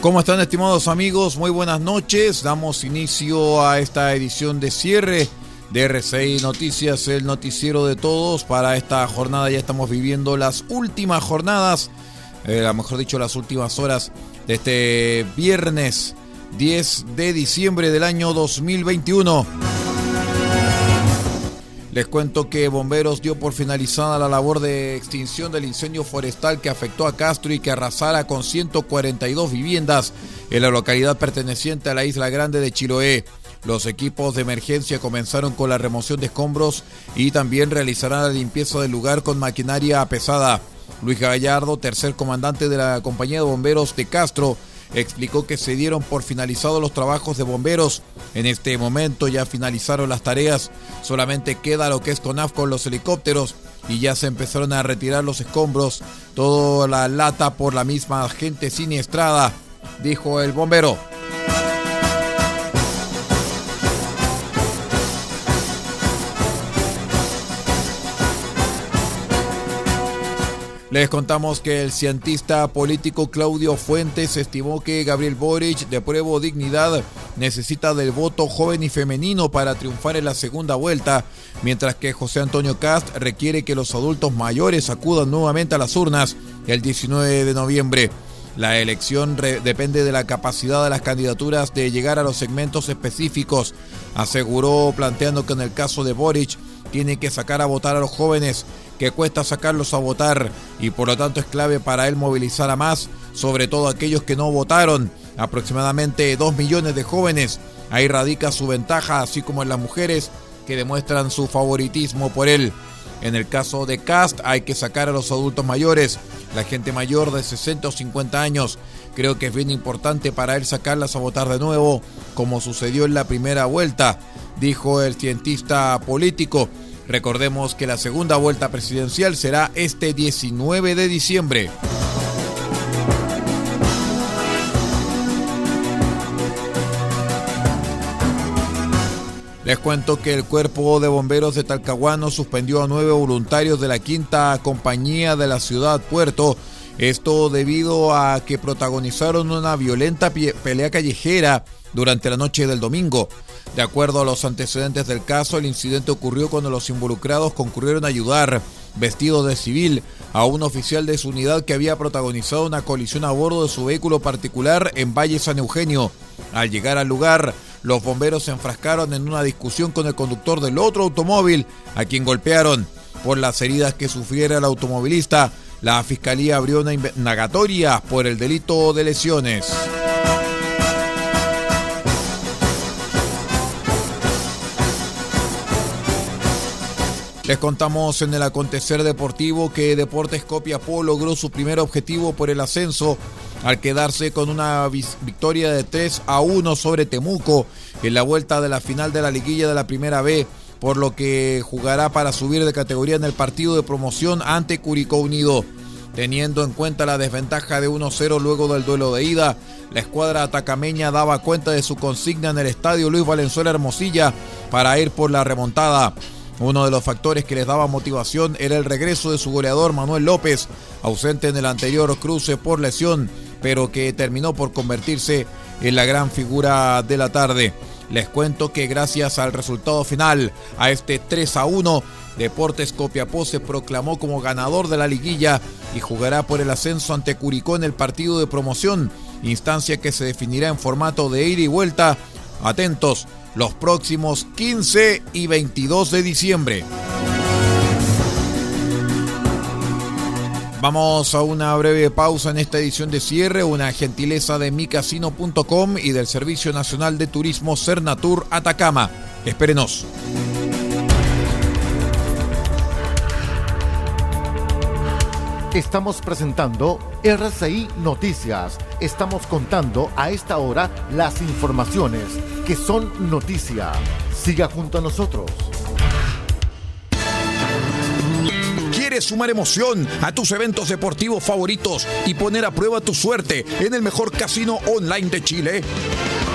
¿Cómo están estimados amigos? Muy buenas noches. Damos inicio a esta edición de cierre de RCI Noticias, el noticiero de todos. Para esta jornada ya estamos viviendo las últimas jornadas, eh, mejor dicho las últimas horas de este viernes 10 de diciembre del año 2021. Les cuento que Bomberos dio por finalizada la labor de extinción del incendio forestal que afectó a Castro y que arrasara con 142 viviendas en la localidad perteneciente a la isla grande de Chiloé. Los equipos de emergencia comenzaron con la remoción de escombros y también realizarán la limpieza del lugar con maquinaria pesada. Luis Gallardo, tercer comandante de la compañía de bomberos de Castro, explicó que se dieron por finalizados los trabajos de bomberos. En este momento ya finalizaron las tareas, solamente queda lo que es CONAF con los helicópteros y ya se empezaron a retirar los escombros, toda la lata por la misma gente siniestrada, dijo el bombero. Les contamos que el cientista político Claudio Fuentes estimó que Gabriel Boric, de prueba dignidad, necesita del voto joven y femenino para triunfar en la segunda vuelta, mientras que José Antonio Cast requiere que los adultos mayores acudan nuevamente a las urnas el 19 de noviembre. La elección depende de la capacidad de las candidaturas de llegar a los segmentos específicos, aseguró planteando que en el caso de Boric tiene que sacar a votar a los jóvenes que cuesta sacarlos a votar y por lo tanto es clave para él movilizar a más, sobre todo aquellos que no votaron, aproximadamente 2 millones de jóvenes. Ahí radica su ventaja, así como en las mujeres que demuestran su favoritismo por él. En el caso de Cast hay que sacar a los adultos mayores, la gente mayor de 60 o 50 años. Creo que es bien importante para él sacarlas a votar de nuevo, como sucedió en la primera vuelta, dijo el cientista político. Recordemos que la segunda vuelta presidencial será este 19 de diciembre. Les cuento que el cuerpo de bomberos de Talcahuano suspendió a nueve voluntarios de la quinta compañía de la ciudad Puerto. Esto debido a que protagonizaron una violenta pelea callejera durante la noche del domingo. De acuerdo a los antecedentes del caso, el incidente ocurrió cuando los involucrados concurrieron a ayudar, vestidos de civil, a un oficial de su unidad que había protagonizado una colisión a bordo de su vehículo particular en Valle San Eugenio. Al llegar al lugar, los bomberos se enfrascaron en una discusión con el conductor del otro automóvil, a quien golpearon. Por las heridas que sufriera el automovilista, la fiscalía abrió una indagatoria por el delito de lesiones. Les contamos en el acontecer deportivo que Deportes Copiapó logró su primer objetivo por el ascenso al quedarse con una victoria de 3 a 1 sobre Temuco en la vuelta de la final de la liguilla de la primera B, por lo que jugará para subir de categoría en el partido de promoción ante Curicó Unido. Teniendo en cuenta la desventaja de 1-0 luego del duelo de ida, la escuadra atacameña daba cuenta de su consigna en el estadio Luis Valenzuela Hermosilla para ir por la remontada. Uno de los factores que les daba motivación era el regreso de su goleador Manuel López, ausente en el anterior cruce por lesión, pero que terminó por convertirse en la gran figura de la tarde. Les cuento que gracias al resultado final, a este 3 a 1, Deportes Copiapó se proclamó como ganador de la liguilla y jugará por el ascenso ante Curicó en el partido de promoción instancia que se definirá en formato de ida y vuelta. Atentos, los próximos 15 y 22 de diciembre. Vamos a una breve pausa en esta edición de cierre, una gentileza de micasino.com y del Servicio Nacional de Turismo Cernatur Atacama. Espérenos. Estamos presentando RCI Noticias. Estamos contando a esta hora las informaciones que son noticia. Siga junto a nosotros. ¿Quieres sumar emoción a tus eventos deportivos favoritos y poner a prueba tu suerte en el mejor casino online de Chile?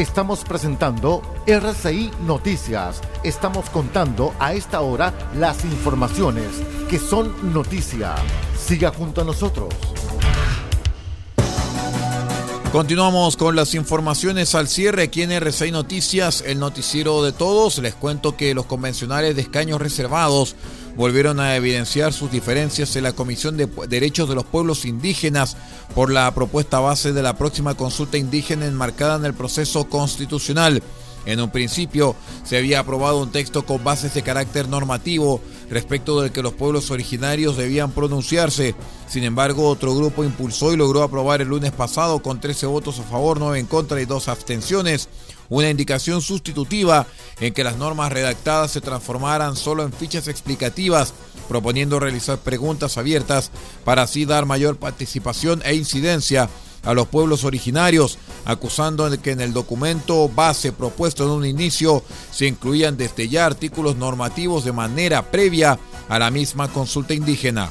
Estamos presentando RCI Noticias. Estamos contando a esta hora las informaciones que son noticia. Siga junto a nosotros. Continuamos con las informaciones al cierre aquí en RCI Noticias, el noticiero de todos. Les cuento que los convencionales de escaños reservados volvieron a evidenciar sus diferencias en la Comisión de Derechos de los Pueblos Indígenas por la propuesta base de la próxima consulta indígena enmarcada en el proceso constitucional. En un principio se había aprobado un texto con bases de carácter normativo respecto del que los pueblos originarios debían pronunciarse. Sin embargo, otro grupo impulsó y logró aprobar el lunes pasado con 13 votos a favor, 9 en contra y 2 abstenciones una indicación sustitutiva en que las normas redactadas se transformaran solo en fichas explicativas, proponiendo realizar preguntas abiertas para así dar mayor participación e incidencia a los pueblos originarios, acusando que en el documento base propuesto en un inicio se incluían desde ya artículos normativos de manera previa a la misma consulta indígena.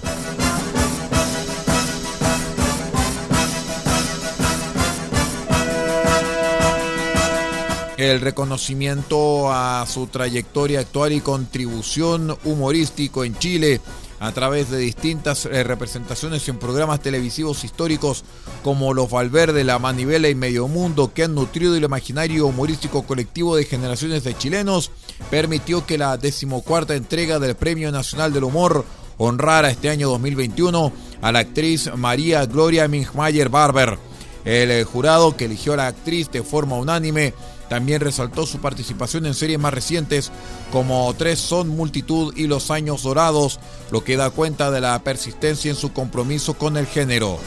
El reconocimiento a su trayectoria actual y contribución humorístico en Chile a través de distintas eh, representaciones en programas televisivos históricos como Los Valverde, La Manivela y Medio Mundo, que han nutrido el imaginario humorístico colectivo de generaciones de chilenos, permitió que la decimocuarta entrega del Premio Nacional del Humor honrara este año 2021 a la actriz María Gloria Mingmayer Barber. El eh, jurado que eligió a la actriz de forma unánime también resaltó su participación en series más recientes como Tres son multitud y Los años dorados, lo que da cuenta de la persistencia en su compromiso con el género.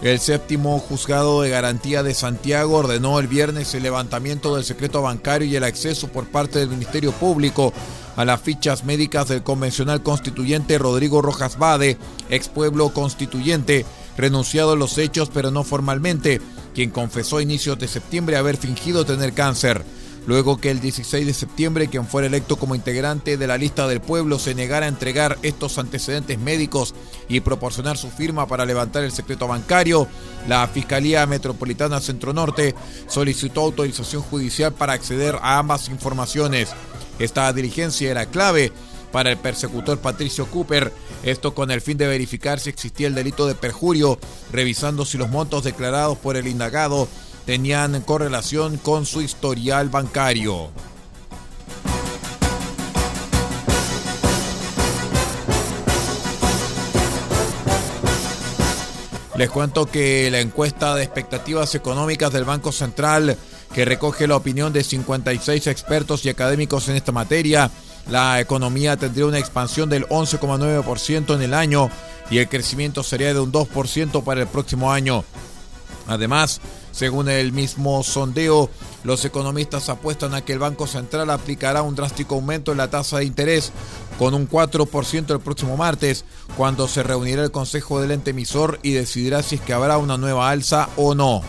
El séptimo juzgado de garantía de Santiago ordenó el viernes el levantamiento del secreto bancario y el acceso por parte del Ministerio Público a las fichas médicas del convencional constituyente Rodrigo Rojas Bade, ex pueblo constituyente, renunciado a los hechos pero no formalmente, quien confesó a inicios de septiembre haber fingido tener cáncer luego que el 16 de septiembre quien fuera electo como integrante de la lista del pueblo se negara a entregar estos antecedentes médicos y proporcionar su firma para levantar el secreto bancario, la Fiscalía Metropolitana Centro Norte solicitó autorización judicial para acceder a ambas informaciones. Esta diligencia era clave para el persecutor Patricio Cooper, esto con el fin de verificar si existía el delito de perjurio, revisando si los montos declarados por el indagado tenían correlación con su historial bancario. Les cuento que la encuesta de expectativas económicas del Banco Central, que recoge la opinión de 56 expertos y académicos en esta materia, la economía tendría una expansión del 11,9% en el año y el crecimiento sería de un 2% para el próximo año. Además, según el mismo sondeo, los economistas apuestan a que el Banco Central aplicará un drástico aumento en la tasa de interés con un 4% el próximo martes, cuando se reunirá el Consejo del ente emisor y decidirá si es que habrá una nueva alza o no.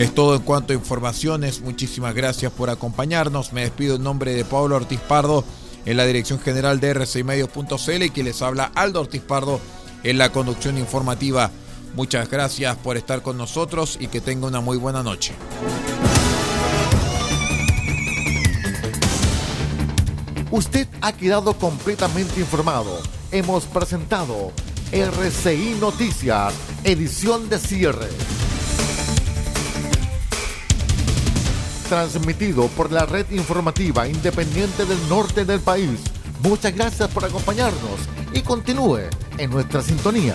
Es todo en cuanto a informaciones. Muchísimas gracias por acompañarnos. Me despido en nombre de Pablo Ortiz Pardo en la dirección general de R6Medios.cl y que les habla Aldo Ortiz Pardo en la conducción informativa. Muchas gracias por estar con nosotros y que tenga una muy buena noche. Usted ha quedado completamente informado. Hemos presentado RCI Noticias, edición de cierre. Transmitido por la red informativa independiente del norte del país. Muchas gracias por acompañarnos y continúe en nuestra sintonía.